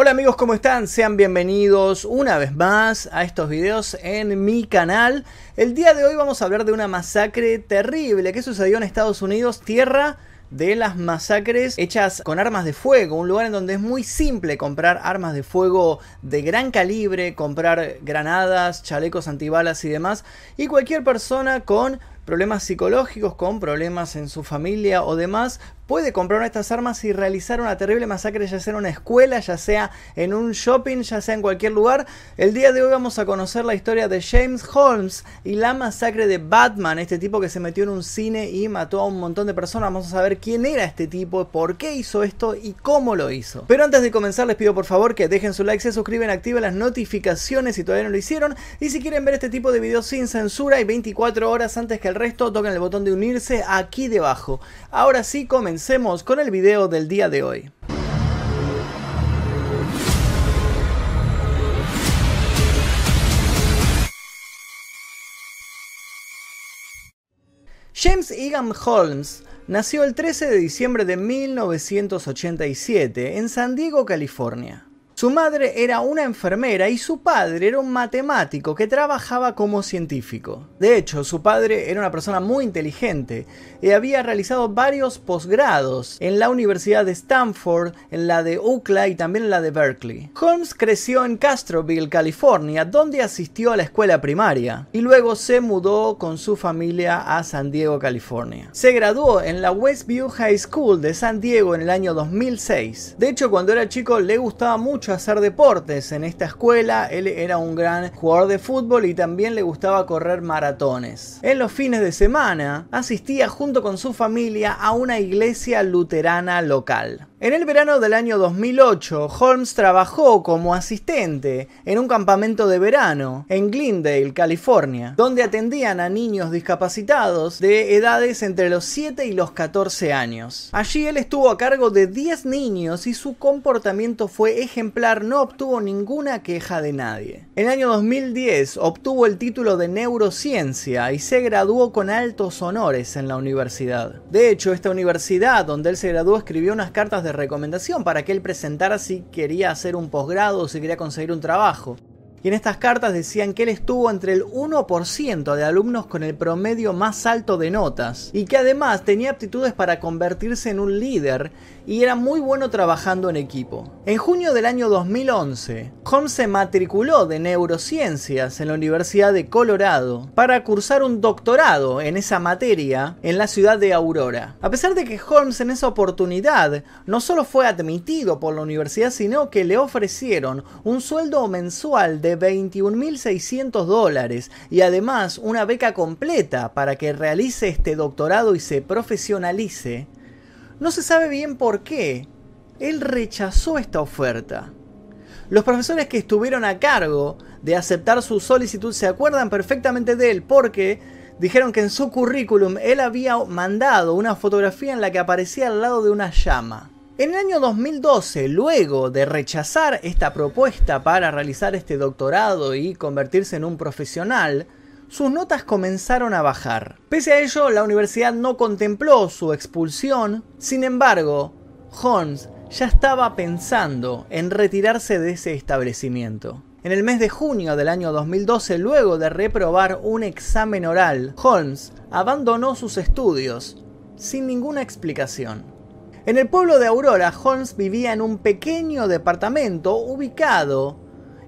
Hola amigos, ¿cómo están? Sean bienvenidos una vez más a estos videos en mi canal. El día de hoy vamos a hablar de una masacre terrible que sucedió en Estados Unidos, tierra de las masacres hechas con armas de fuego, un lugar en donde es muy simple comprar armas de fuego de gran calibre, comprar granadas, chalecos antibalas y demás, y cualquier persona con problemas psicológicos, con problemas en su familia o demás, puede comprar estas armas y realizar una terrible masacre, ya sea en una escuela, ya sea en un shopping, ya sea en cualquier lugar. El día de hoy vamos a conocer la historia de James Holmes y la masacre de Batman, este tipo que se metió en un cine y mató a un montón de personas. Vamos a saber quién era este tipo, por qué hizo esto y cómo lo hizo. Pero antes de comenzar les pido por favor que dejen su like, se suscriben, activen las notificaciones si todavía no lo hicieron y si quieren ver este tipo de videos sin censura y 24 horas antes que el resto, toquen el botón de unirse aquí debajo. Ahora sí, comenzamos comencemos con el video del día de hoy. James Egan Holmes nació el 13 de diciembre de 1987 en San Diego, California. Su madre era una enfermera y su padre era un matemático que trabajaba como científico. De hecho, su padre era una persona muy inteligente y había realizado varios posgrados en la Universidad de Stanford, en la de UCLA y también en la de Berkeley. Holmes creció en Castroville, California, donde asistió a la escuela primaria y luego se mudó con su familia a San Diego, California. Se graduó en la Westview High School de San Diego en el año 2006. De hecho, cuando era chico le gustaba mucho hacer deportes en esta escuela. Él era un gran jugador de fútbol y también le gustaba correr maratones. En los fines de semana asistía junto con su familia a una iglesia luterana local. En el verano del año 2008, Holmes trabajó como asistente en un campamento de verano en Glendale, California, donde atendían a niños discapacitados de edades entre los 7 y los 14 años. Allí él estuvo a cargo de 10 niños y su comportamiento fue ejemplar, no obtuvo ninguna queja de nadie. En el año 2010 obtuvo el título de neurociencia y se graduó con altos honores en la universidad. De hecho, esta universidad donde él se graduó escribió unas cartas de recomendación para que él presentara si quería hacer un posgrado o si quería conseguir un trabajo. Y en estas cartas decían que él estuvo entre el 1% de alumnos con el promedio más alto de notas y que además tenía aptitudes para convertirse en un líder y era muy bueno trabajando en equipo. En junio del año 2011, Holmes se matriculó de neurociencias en la Universidad de Colorado para cursar un doctorado en esa materia en la ciudad de Aurora. A pesar de que Holmes en esa oportunidad no solo fue admitido por la universidad, sino que le ofrecieron un sueldo mensual de 21.600 dólares y además una beca completa para que realice este doctorado y se profesionalice, no se sabe bien por qué. Él rechazó esta oferta. Los profesores que estuvieron a cargo de aceptar su solicitud se acuerdan perfectamente de él porque dijeron que en su currículum él había mandado una fotografía en la que aparecía al lado de una llama. En el año 2012, luego de rechazar esta propuesta para realizar este doctorado y convertirse en un profesional, sus notas comenzaron a bajar. Pese a ello, la universidad no contempló su expulsión, sin embargo, Holmes ya estaba pensando en retirarse de ese establecimiento. En el mes de junio del año 2012, luego de reprobar un examen oral, Holmes abandonó sus estudios sin ninguna explicación. En el pueblo de Aurora, Holmes vivía en un pequeño departamento ubicado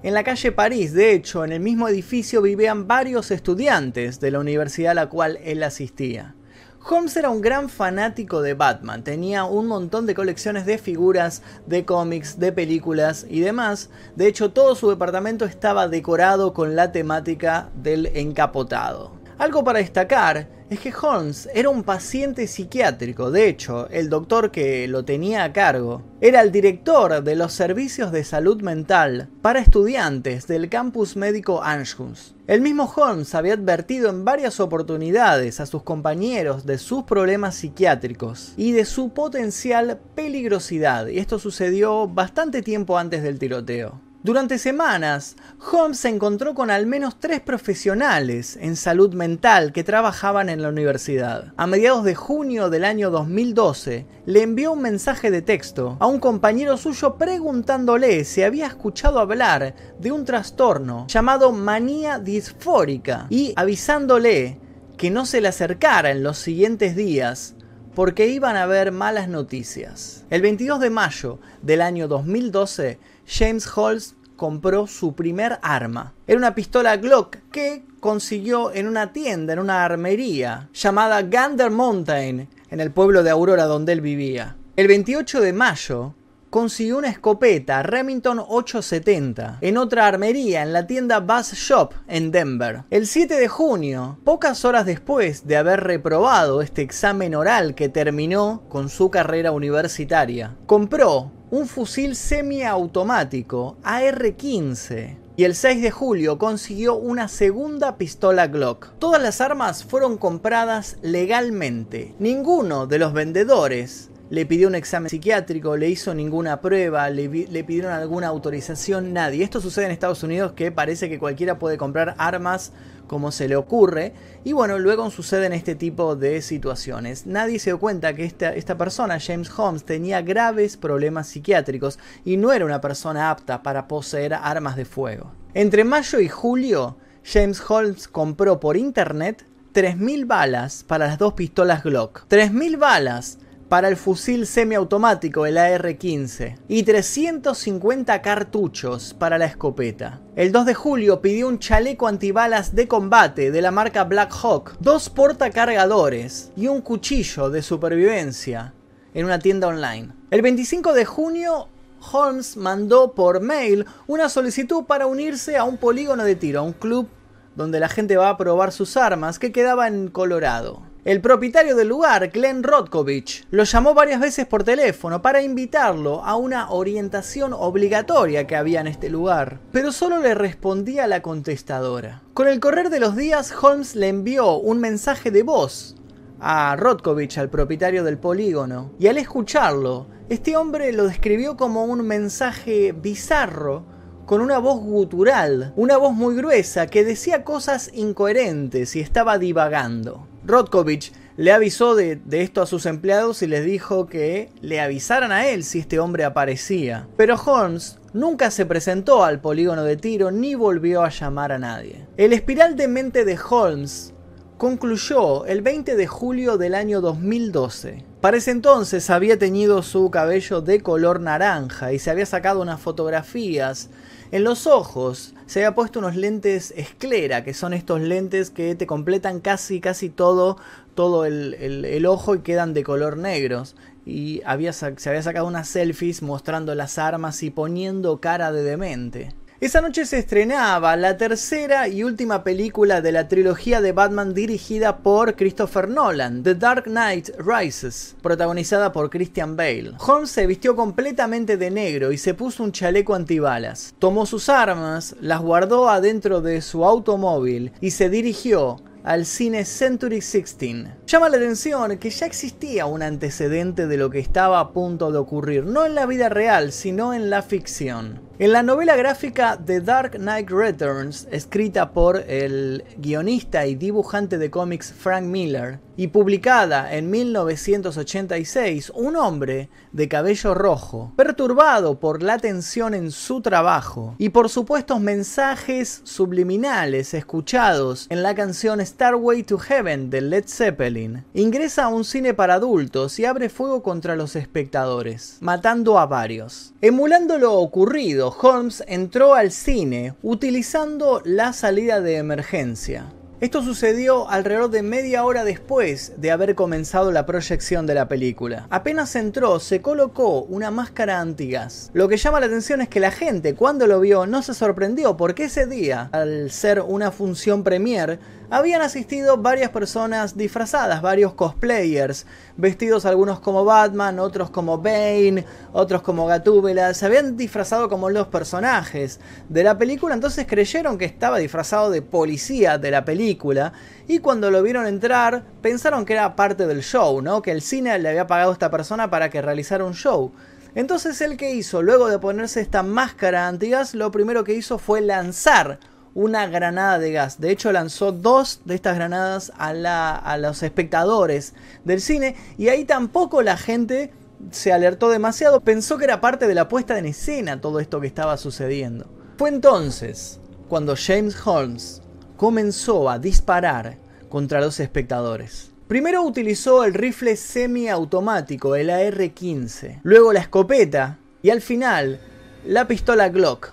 en la calle París, de hecho, en el mismo edificio vivían varios estudiantes de la universidad a la cual él asistía. Holmes era un gran fanático de Batman, tenía un montón de colecciones de figuras, de cómics, de películas y demás. De hecho, todo su departamento estaba decorado con la temática del encapotado. Algo para destacar es que Holmes era un paciente psiquiátrico, de hecho, el doctor que lo tenía a cargo era el director de los servicios de salud mental para estudiantes del campus médico Anschutz. El mismo Holmes había advertido en varias oportunidades a sus compañeros de sus problemas psiquiátricos y de su potencial peligrosidad, y esto sucedió bastante tiempo antes del tiroteo. Durante semanas, Holmes se encontró con al menos tres profesionales en salud mental que trabajaban en la universidad. A mediados de junio del año 2012, le envió un mensaje de texto a un compañero suyo preguntándole si había escuchado hablar de un trastorno llamado manía disfórica y avisándole que no se le acercara en los siguientes días porque iban a haber malas noticias. El 22 de mayo del año 2012, James Holmes compró su primer arma. Era una pistola Glock que consiguió en una tienda, en una armería, llamada Gander Mountain, en el pueblo de Aurora donde él vivía. El 28 de mayo, consiguió una escopeta Remington 870 en otra armería en la tienda Bass Shop en Denver. El 7 de junio, pocas horas después de haber reprobado este examen oral que terminó con su carrera universitaria, compró un fusil semiautomático AR-15 y el 6 de julio consiguió una segunda pistola Glock. Todas las armas fueron compradas legalmente. Ninguno de los vendedores le pidió un examen psiquiátrico, le hizo ninguna prueba, le, le, pidieron alguna autorización, nadie. Esto sucede en Estados Unidos que parece que cualquiera puede comprar armas como se le ocurre. Y bueno, luego suceden este tipo de situaciones. Nadie se dio cuenta que esta, esta persona, James Holmes, tenía graves problemas psiquiátricos y no era una persona apta para poseer armas de fuego. Entre mayo y julio, James Holmes compró por internet 3.000 balas para las dos pistolas Glock. 3.000 balas para el fusil semiautomático, el AR-15, y 350 cartuchos para la escopeta. El 2 de julio pidió un chaleco antibalas de combate de la marca Black Hawk, dos portacargadores y un cuchillo de supervivencia en una tienda online. El 25 de junio Holmes mandó por mail una solicitud para unirse a un polígono de tiro, a un club donde la gente va a probar sus armas que quedaba en Colorado. El propietario del lugar, Glenn Rodkovich, lo llamó varias veces por teléfono para invitarlo a una orientación obligatoria que había en este lugar, pero solo le respondía la contestadora. Con el correr de los días, Holmes le envió un mensaje de voz a Rodkovich, al propietario del polígono, y al escucharlo, este hombre lo describió como un mensaje bizarro con una voz gutural, una voz muy gruesa que decía cosas incoherentes y estaba divagando. Rodkovich le avisó de, esto a sus empleados y les dijo que le avisaran a él si este hombre aparecía. Pero Holmes nunca se presentó al polígono de tiro ni volvió a llamar a nadie. El espiral de mente de Holmes concluyó el 20 de julio del año 2012. Para ese entonces había teñido su cabello de color naranja y se había sacado unas fotografías en los ojos se había puesto unos lentes esclera, que son estos lentes que te completan casi, casi todo, todo el, el, ojo y quedan de color negros. Y había, se había sacado unas selfies mostrando las armas y poniendo cara de demente. Esa noche se estrenaba la tercera y última película de la trilogía de Batman dirigida por Christopher Nolan, The Dark Knight Rises, protagonizada por Christian Bale. Holmes se vistió completamente de negro y se puso un chaleco antibalas. Tomó sus armas, las guardó adentro de su automóvil y se dirigió al cine Century 16. Llama la atención que ya existía un antecedente de lo que estaba a punto de ocurrir, no en la vida real, sino en la ficción. En la novela gráfica The Dark Knight Returns, escrita por el guionista y dibujante de cómics Frank Miller, y publicada en 1986, un hombre de cabello rojo, perturbado por la tensión en su trabajo y por supuestos mensajes subliminales escuchados en la canción Starway to Heaven de Led Zeppelin, ingresa a un cine para adultos y abre fuego contra los espectadores, matando a varios. Emulando lo ocurrido, Holmes entró al cine utilizando la salida de emergencia. Esto sucedió alrededor de media hora después de haber comenzado la proyección de la película. Apenas entró, se colocó una máscara antigas. Lo que llama la atención es que la gente cuando lo vio no se sorprendió porque ese día, al ser una función premier, habían asistido varias personas disfrazadas, varios cosplayers, vestidos algunos como Batman, otros como Bane, otros como Gatúbela, se habían disfrazado como los personajes de la película, entonces creyeron que estaba disfrazado de policía de la película y cuando lo vieron entrar pensaron que era parte del show, ¿no? Que el cine le había pagado a esta persona para que realizara un show. Entonces el que hizo, luego de ponerse esta máscara antigas, lo primero que hizo fue lanzar una granada de gas. De hecho, lanzó dos de estas granadas a, los espectadores del cine y ahí tampoco la gente se alertó demasiado, pensó que era parte de la puesta en escena todo esto que estaba sucediendo. Fue entonces cuando James Holmes comenzó a disparar contra los espectadores. Primero utilizó el rifle semiautomático, el AR-15, luego la escopeta y al final la pistola Glock.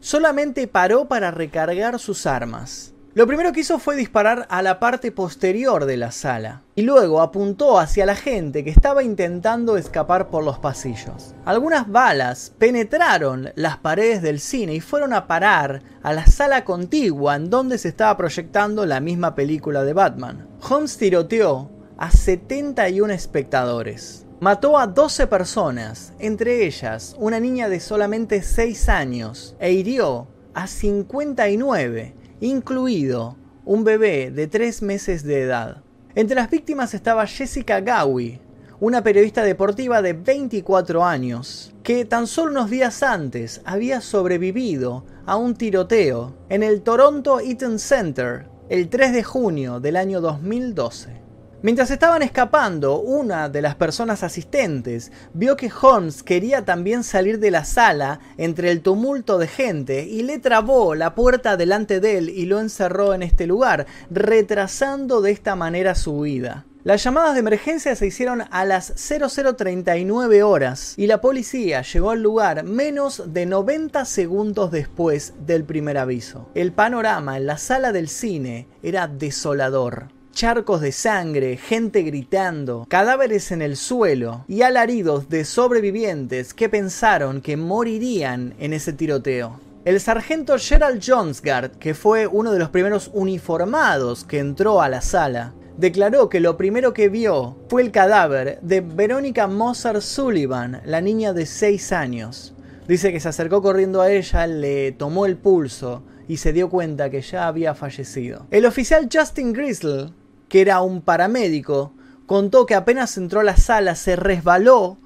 Solamente paró para recargar sus armas. Lo primero que hizo fue disparar a la parte posterior de la sala y luego apuntó hacia la gente que estaba intentando escapar por los pasillos. Algunas balas penetraron las paredes del cine y fueron a parar a la sala contigua en donde se estaba proyectando la misma película de Batman. Holmes tiroteó a 71 espectadores. Mató a 12 personas, entre ellas una niña de solamente 6 años, e hirió a 59 incluido un bebé de 3 meses de edad. Entre las víctimas estaba Jessica Gowie, una periodista deportiva de 24 años, que tan solo unos días antes había sobrevivido a un tiroteo en el Toronto Eaton Center el 3 de junio del año 2012. Mientras estaban escapando, una de las personas asistentes vio que Holmes quería también salir de la sala entre el tumulto de gente y le trabó la puerta delante de él y lo encerró en este lugar, retrasando de esta manera su huida. Las llamadas de emergencia se hicieron a las 0039 horas y la policía llegó al lugar menos de 90 segundos después del primer aviso. El panorama en la sala del cine era desolador charcos de sangre, gente gritando, cadáveres en el suelo y alaridos de sobrevivientes que pensaron que morirían en ese tiroteo. El sargento Gerald Jonesgard, que fue uno de los primeros uniformados que entró a la sala, declaró que lo primero que vio fue el cadáver de Verónica Mozart Sullivan, la niña de 6 años. Dice que se acercó corriendo a ella, le tomó el pulso y se dio cuenta que ya había fallecido. El oficial Justin Gristle que era un paramédico, contó que apenas entró a la sala se resbaló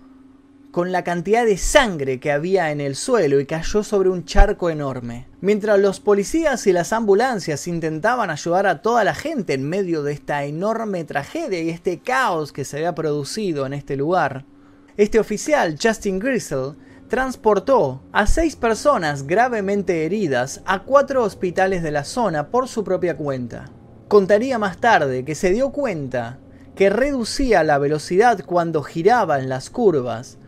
con la cantidad de sangre que había en el suelo y cayó sobre un charco enorme. Mientras los policías y las ambulancias intentaban ayudar a toda la gente en medio de esta enorme tragedia y este caos que se había producido en este lugar, este oficial, Justin Gristle, transportó a seis personas gravemente heridas a cuatro hospitales de la zona por su propia cuenta. Contaría más tarde que se dio cuenta que reducía la velocidad cuando giraba en las curvas,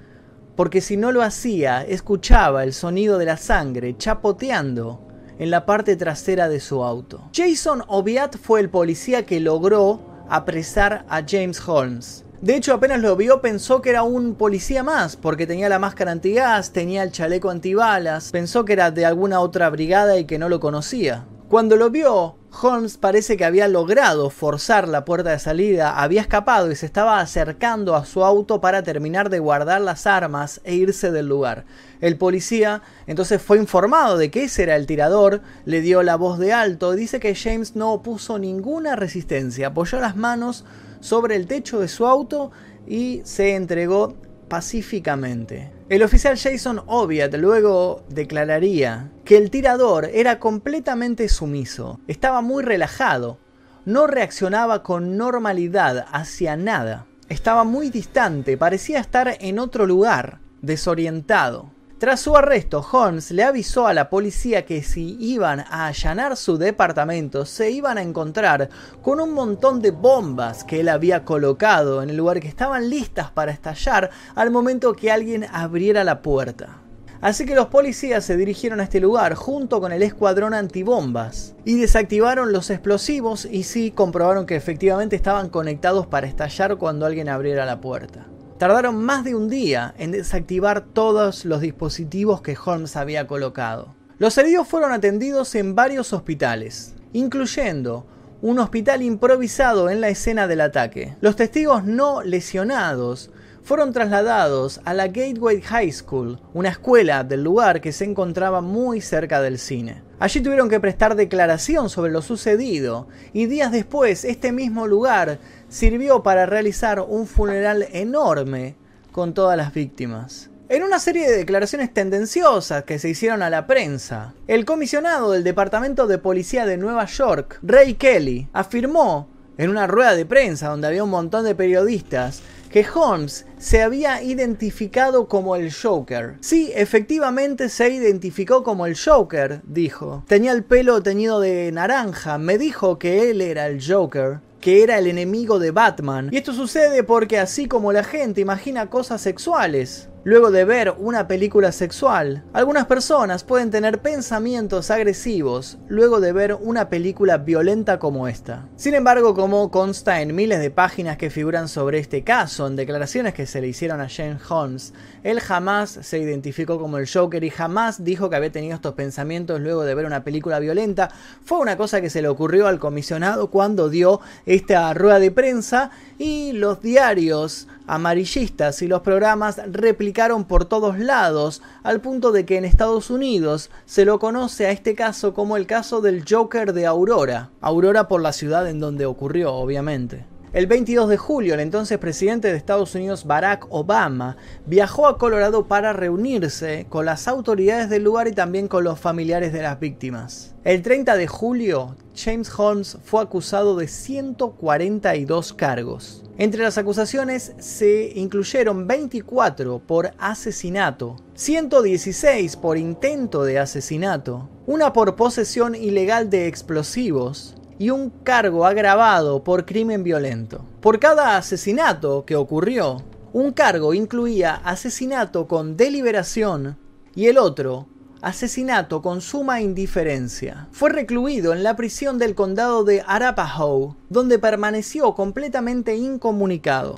porque si no lo hacía escuchaba el sonido de la sangre chapoteando en la parte trasera de su auto. Jason Oviat fue el policía que logró apresar a James Holmes. De hecho, apenas lo vio pensó que era un policía más, porque tenía la máscara antigas, tenía el chaleco antibalas, pensó que era de alguna otra brigada y que no lo conocía. Cuando lo vio, Holmes parece que había logrado forzar la puerta de salida, había escapado y se estaba acercando a su auto para terminar de guardar las armas e irse del lugar. El policía entonces fue informado de que ese era el tirador, le dio la voz de alto, dice que James no opuso ninguna resistencia, apoyó las manos sobre el techo de su auto y se entregó pacíficamente. El oficial Jason Oviat luego declararía que el tirador era completamente sumiso, estaba muy relajado, no reaccionaba con normalidad hacia nada, estaba muy distante, parecía estar en otro lugar, desorientado. Tras su arresto, Holmes le avisó a la policía que si iban a allanar su departamento se iban a encontrar con un montón de bombas que él había colocado en el lugar que estaban listas para estallar al momento que alguien abriera la puerta. Así que los policías se dirigieron a este lugar junto con el escuadrón antibombas y desactivaron los explosivos y sí comprobaron que efectivamente estaban conectados para estallar cuando alguien abriera la puerta. Tardaron más de un día en desactivar todos los dispositivos que Holmes había colocado. Los heridos fueron atendidos en varios hospitales, incluyendo un hospital improvisado en la escena del ataque. Los testigos no lesionados fueron trasladados a la Gateway High School, una escuela del lugar que se encontraba muy cerca del cine. Allí tuvieron que prestar declaración sobre lo sucedido y días después este mismo lugar sirvió para realizar un funeral enorme con todas las víctimas. En una serie de declaraciones tendenciosas que se hicieron a la prensa, el comisionado del Departamento de Policía de Nueva York, Ray Kelly, afirmó en una rueda de prensa donde había un montón de periodistas que Holmes se había identificado como el Joker. Sí, efectivamente se identificó como el Joker, dijo. Tenía el pelo teñido de naranja, me dijo que él era el Joker que era el enemigo de Batman. Y esto sucede porque así como la gente imagina cosas sexuales, luego de ver una película sexual. Algunas personas pueden tener pensamientos agresivos luego de ver una película violenta como esta. Sin embargo, como consta en miles de páginas que figuran sobre este caso, en declaraciones que se le hicieron a James Holmes, él jamás se identificó como el Joker y jamás dijo que había tenido estos pensamientos luego de ver una película violenta. Fue una cosa que se le ocurrió al comisionado cuando dio esta rueda de prensa y los diarios amarillistas y los programas replicaron por todos lados, al punto de que en Estados Unidos se lo conoce a este caso como el caso del Joker de Aurora. Aurora por la ciudad en donde ocurrió, obviamente. El 22 de julio, el entonces presidente de Estados Unidos Barack Obama viajó a Colorado para reunirse con las autoridades del lugar y también con los familiares de las víctimas. El 30 de julio, James Holmes fue acusado de 142 cargos. Entre las acusaciones se incluyeron 24 por asesinato, 116 por intento de asesinato, una por posesión ilegal de explosivos y un cargo agravado por crimen violento. Por cada asesinato que ocurrió, un cargo incluía asesinato con deliberación y el otro asesinato con suma indiferencia. Fue recluido en la prisión del condado de Arapahoe, donde permaneció completamente incomunicado.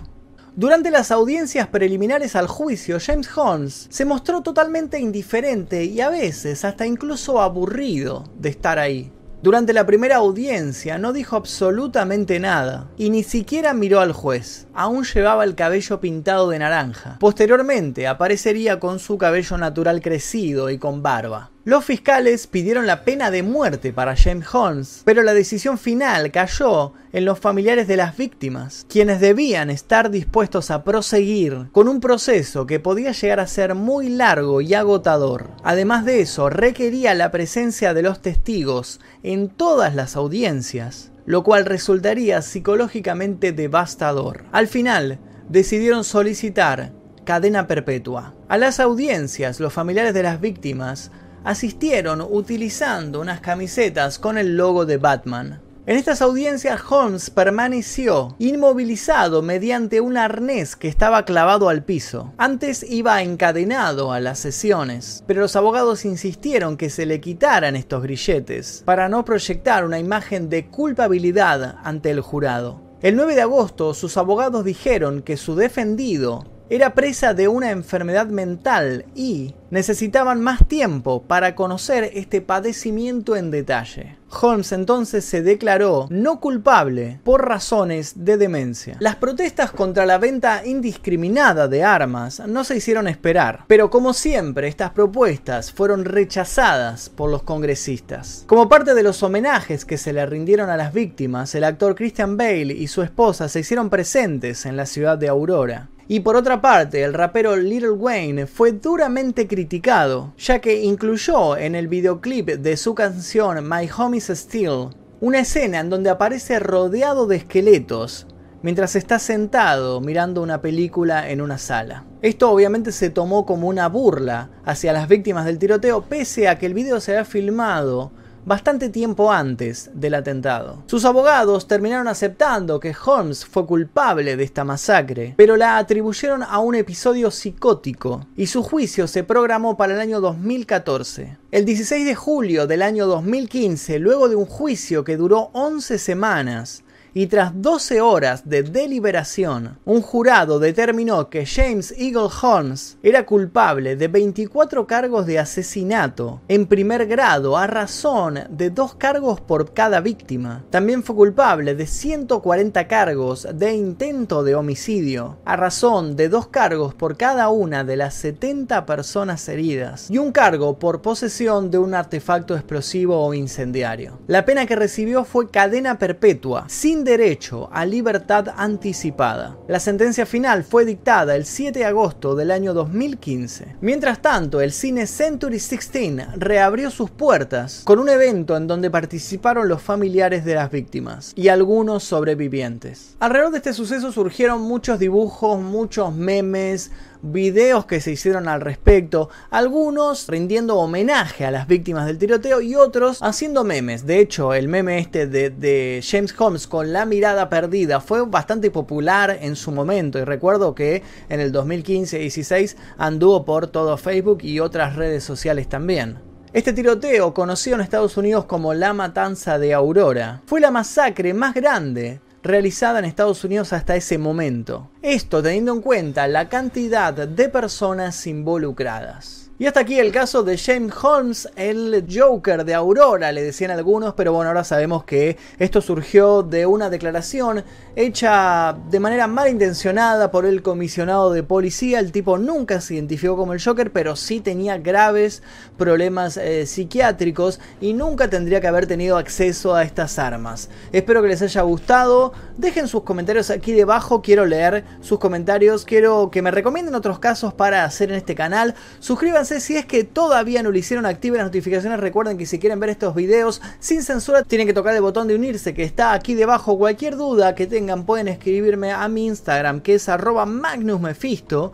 Durante las audiencias preliminares al juicio, James Holmes se mostró totalmente indiferente y a veces hasta incluso aburrido de estar ahí. Durante la primera audiencia no dijo absolutamente nada y ni siquiera miró al juez. Aún llevaba el cabello pintado de naranja. Posteriormente aparecería con su cabello natural crecido y con barba. Los fiscales pidieron la pena de muerte para James Holmes, pero la decisión final cayó en los familiares de las víctimas, quienes debían estar dispuestos a proseguir con un proceso que podía llegar a ser muy largo y agotador. Además de eso, requería la presencia de los testigos en todas las audiencias, lo cual resultaría psicológicamente devastador. Al final, decidieron solicitar cadena perpetua. A las audiencias, los familiares de las víctimas asistieron utilizando unas camisetas con el logo de Batman. En estas audiencias Holmes permaneció inmovilizado mediante un arnés que estaba clavado al piso. Antes iba encadenado a las sesiones, pero los abogados insistieron que se le quitaran estos grilletes para no proyectar una imagen de culpabilidad ante el jurado. El 9 de agosto sus abogados dijeron que su defendido era presa de una enfermedad mental y necesitaban más tiempo para conocer este padecimiento en detalle. Holmes entonces se declaró no culpable por razones de demencia. Las protestas contra la venta indiscriminada de armas no se hicieron esperar, pero como siempre estas propuestas fueron rechazadas por los congresistas. Como parte de los homenajes que se le rindieron a las víctimas, el actor Christian Bale y su esposa se hicieron presentes en la ciudad de Aurora. Y por otra parte, el rapero Little Wayne fue duramente criticado, ya que incluyó en el videoclip de su canción My Home is Still una escena en donde aparece rodeado de esqueletos, mientras está sentado mirando una película en una sala. Esto obviamente se tomó como una burla hacia las víctimas del tiroteo, pese a que el video se había filmado bastante tiempo antes del atentado. Sus abogados terminaron aceptando que Holmes fue culpable de esta masacre, pero la atribuyeron a un episodio psicótico y su juicio se programó para el año 2014. El 16 de julio del año 2015, luego de un juicio que duró 11 semanas, y tras 12 horas de deliberación, un jurado determinó que James Eagle Holmes era culpable de 24 cargos de asesinato en primer grado a razón de dos cargos por cada víctima. También fue culpable de 140 cargos de intento de homicidio a razón de dos cargos por cada una de las 70 personas heridas y un cargo por posesión de un artefacto explosivo o incendiario. La pena que recibió fue cadena perpetua, sin derecho a libertad anticipada. La sentencia final fue dictada el 7 de agosto del año 2015. Mientras tanto, el cine Century 16 reabrió sus puertas con un evento en donde participaron los familiares de las víctimas y algunos sobrevivientes. Alrededor de este suceso surgieron muchos dibujos, muchos memes, videos que se hicieron al respecto, algunos rindiendo homenaje a las víctimas del tiroteo y otros haciendo memes. De hecho, el meme este de, James Holmes con la mirada perdida fue bastante popular en su momento y recuerdo que en el 2015-16 anduvo por todo Facebook y otras redes sociales también. Este tiroteo, conocido en Estados Unidos como la Matanza de Aurora, fue la masacre más grande realizada en Estados Unidos hasta ese momento. Esto teniendo en cuenta la cantidad de personas involucradas. Y hasta aquí el caso de James Holmes, el Joker de Aurora, le decían algunos, pero bueno, ahora sabemos que esto surgió de una declaración hecha de manera malintencionada por el comisionado de policía. El tipo nunca se identificó como el Joker, pero sí tenía graves problemas eh, psiquiátricos y nunca tendría que haber tenido acceso a estas armas. Espero que les haya gustado. Dejen sus comentarios aquí debajo, quiero leer sus comentarios, quiero que me recomienden otros casos para hacer en este canal. Suscríbanse si es que todavía no lo hicieron, activen las notificaciones. Recuerden que si quieren ver estos videos sin censura, tienen que tocar el botón de unirse que está aquí debajo. Cualquier duda que tengan pueden escribirme a mi Instagram que es arroba magnusmefisto.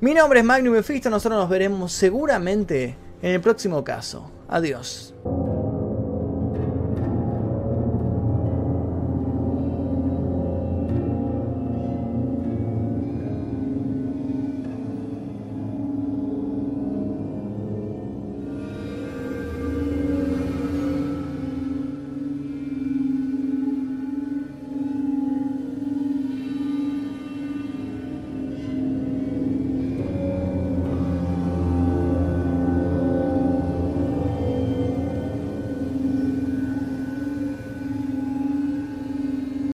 Mi nombre es Magnus Mephisto, nosotros nos veremos seguramente en el próximo caso. Adiós.